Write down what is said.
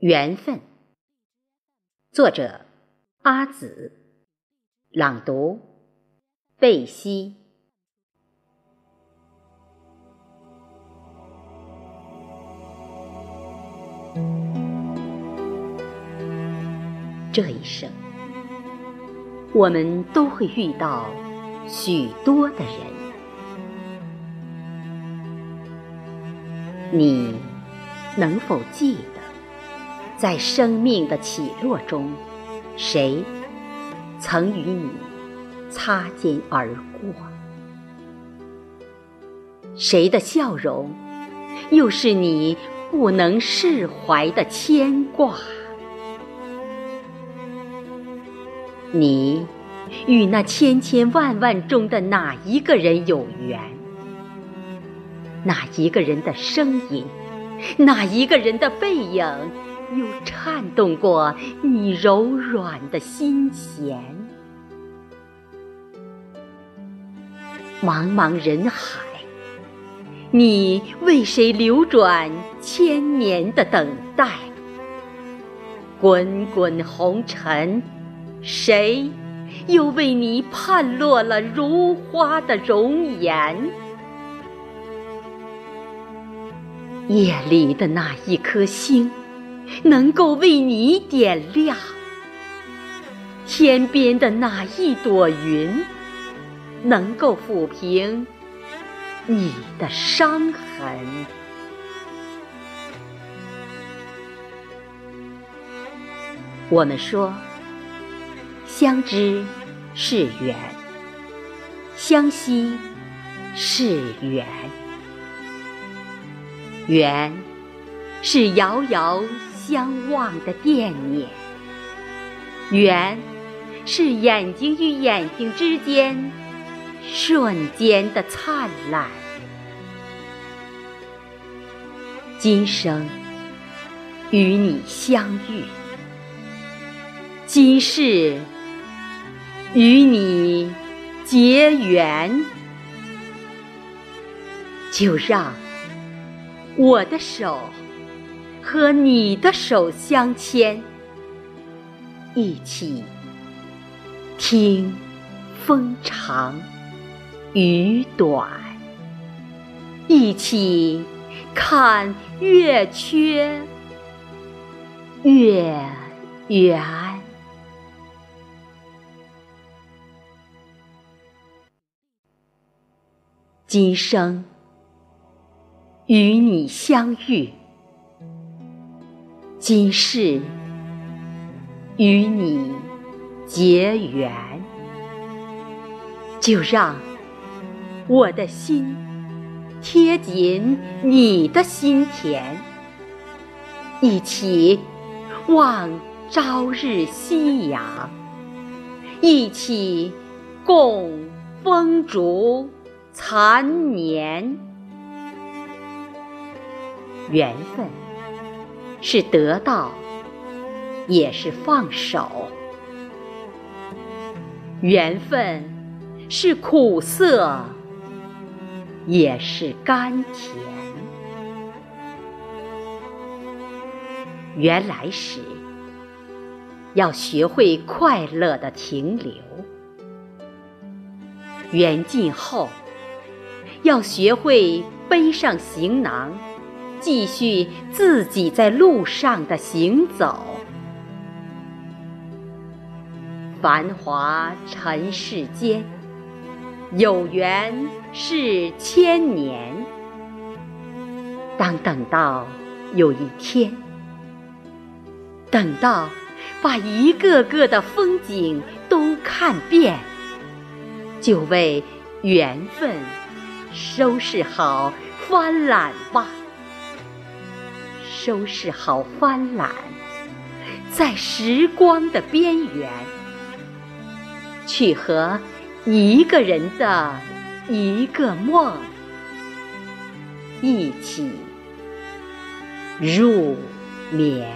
缘分，作者阿紫，朗读贝西。这一生，我们都会遇到许多的人，你能否记得？在生命的起落中，谁曾与你擦肩而过？谁的笑容，又是你不能释怀的牵挂？你与那千千万万中的哪一个人有缘？哪一个人的声音？哪一个人的背影？又颤动过你柔软的心弦。茫茫人海，你为谁流转千年的等待？滚滚红尘，谁又为你盼落了如花的容颜？夜里的那一颗星。能够为你点亮天边的那一朵云，能够抚平你的伤痕。我们说，相知是缘，相惜是缘，缘是遥遥。相望的惦念，缘是眼睛与眼睛之间瞬间的灿烂。今生与你相遇，今世与你结缘，就让我的手。和你的手相牵，一起听风长雨短，一起看月缺月圆。今生与你相遇。今世与你结缘，就让我的心贴紧你的心田，一起望朝日夕阳，一起共风烛残年，缘分。是得到，也是放手；缘分是苦涩，也是甘甜。缘来时，要学会快乐的停留；缘尽后，要学会背上行囊。继续自己在路上的行走，繁华尘世间，有缘是千年。当等到有一天，等到把一个个的风景都看遍，就为缘分收拾好帆缆吧。收拾好帆缆，在时光的边缘，去和一个人的一个梦一起入眠。